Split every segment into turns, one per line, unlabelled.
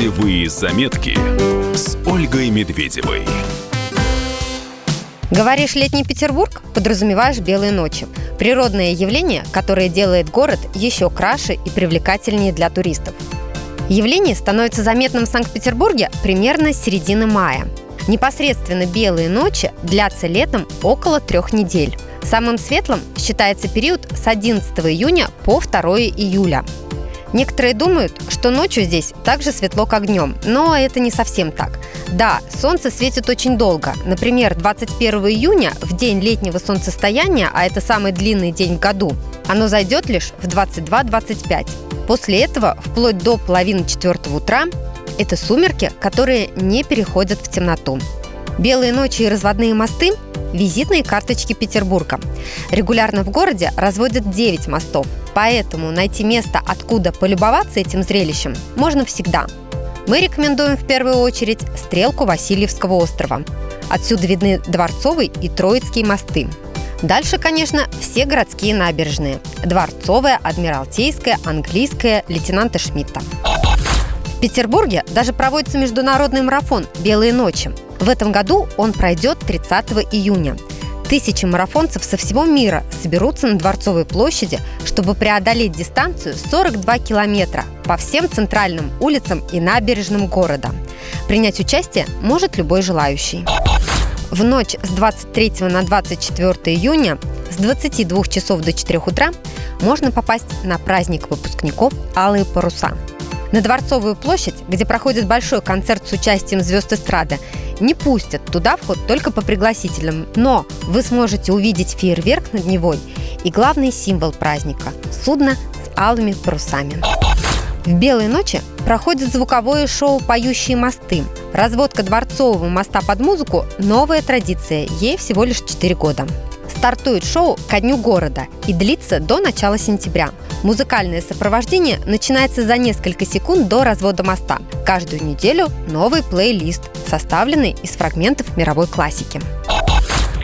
Путевые заметки с Ольгой Медведевой.
Говоришь «летний Петербург» – подразумеваешь «белые ночи». Природное явление, которое делает город еще краше и привлекательнее для туристов. Явление становится заметным в Санкт-Петербурге примерно с середины мая. Непосредственно белые ночи длятся летом около трех недель. Самым светлым считается период с 11 июня по 2 июля. Некоторые думают, что ночью здесь так же светло, как днем, но это не совсем так. Да, солнце светит очень долго. Например, 21 июня, в день летнего солнцестояния, а это самый длинный день в году, оно зайдет лишь в 22-25. После этого, вплоть до половины четвертого утра, это сумерки, которые не переходят в темноту. Белые ночи и разводные мосты – визитные карточки Петербурга. Регулярно в городе разводят 9 мостов, поэтому найти место, откуда полюбоваться этим зрелищем, можно всегда – мы рекомендуем в первую очередь стрелку Васильевского острова. Отсюда видны Дворцовый и Троицкие мосты. Дальше, конечно, все городские набережные. Дворцовая, Адмиралтейская, Английская, лейтенанта Шмидта. В Петербурге даже проводится международный марафон «Белые ночи». В этом году он пройдет 30 июня – Тысячи марафонцев со всего мира соберутся на Дворцовой площади, чтобы преодолеть дистанцию 42 километра по всем центральным улицам и набережным города. Принять участие может любой желающий. В ночь с 23 на 24 июня с 22 часов до 4 утра можно попасть на праздник выпускников «Алые паруса». На Дворцовую площадь, где проходит большой концерт с участием звезд эстрады, не пустят. Туда вход только по пригласительным. Но вы сможете увидеть фейерверк над Невой и главный символ праздника – судно с алыми парусами. В «Белые ночи» проходит звуковое шоу «Поющие мосты». Разводка Дворцового моста под музыку – новая традиция, ей всего лишь 4 года. Стартует шоу ко дню города и длится до начала сентября. Музыкальное сопровождение начинается за несколько секунд до развода моста. Каждую неделю новый плейлист, составленный из фрагментов мировой классики.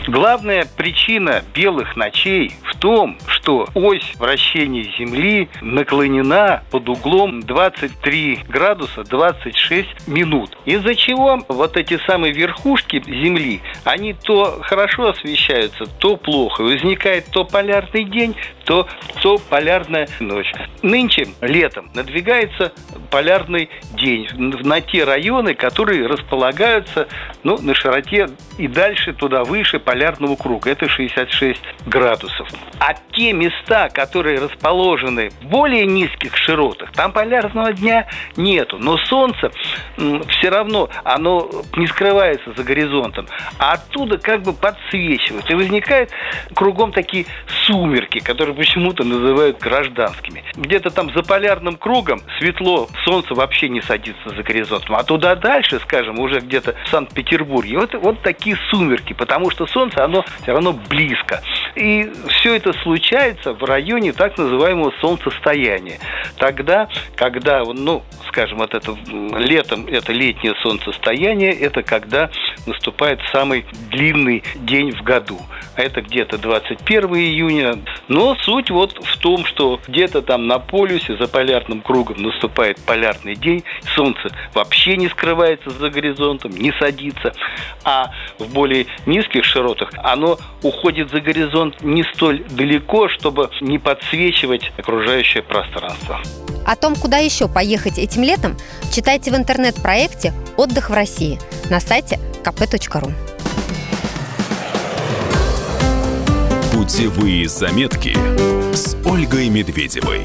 Главная причина белых ночей в том, что ось вращения Земли наклонена под углом 23 градуса 26 минут. Из-за чего вот эти самые верхушки Земли, они то хорошо освещаются, то плохо. Возникает то полярный день, то, то полярная ночь. Нынче, летом, надвигается полярный день на те районы, которые располагаются ну, на широте и дальше туда выше полярного круга. Это 66 градусов. А те места, которые расположены в более низких широтах, там полярного дня нету. Но солнце все равно, оно не скрывается за горизонтом. А оттуда как бы подсвечивают. И возникают кругом такие сумерки, которые почему-то называют гражданскими. Где-то там за полярным кругом светло, солнце вообще не садится за горизонтом. А туда дальше, скажем, уже где-то в Санкт-Петербурге, вот, вот такие сумерки, потому что солнце, оно все равно близко. И все это случается в районе так называемого солнцестояния. Тогда, когда, ну, скажем, вот это летом, это летнее солнцестояние, это когда наступает самый длинный день в году. А это где-то 21 июня. Но суть вот в том, что где-то там на полюсе за полярным кругом наступает полярный день, солнце вообще не скрывается за горизонтом, не садится, а в более низких широтах оно уходит за горизонт не столь далеко, чтобы не подсвечивать окружающее пространство.
О том, куда еще поехать этим летом, читайте в интернет-проекте «Отдых в России» на сайте kp.ru.
Путевые заметки с Ольгой Медведевой.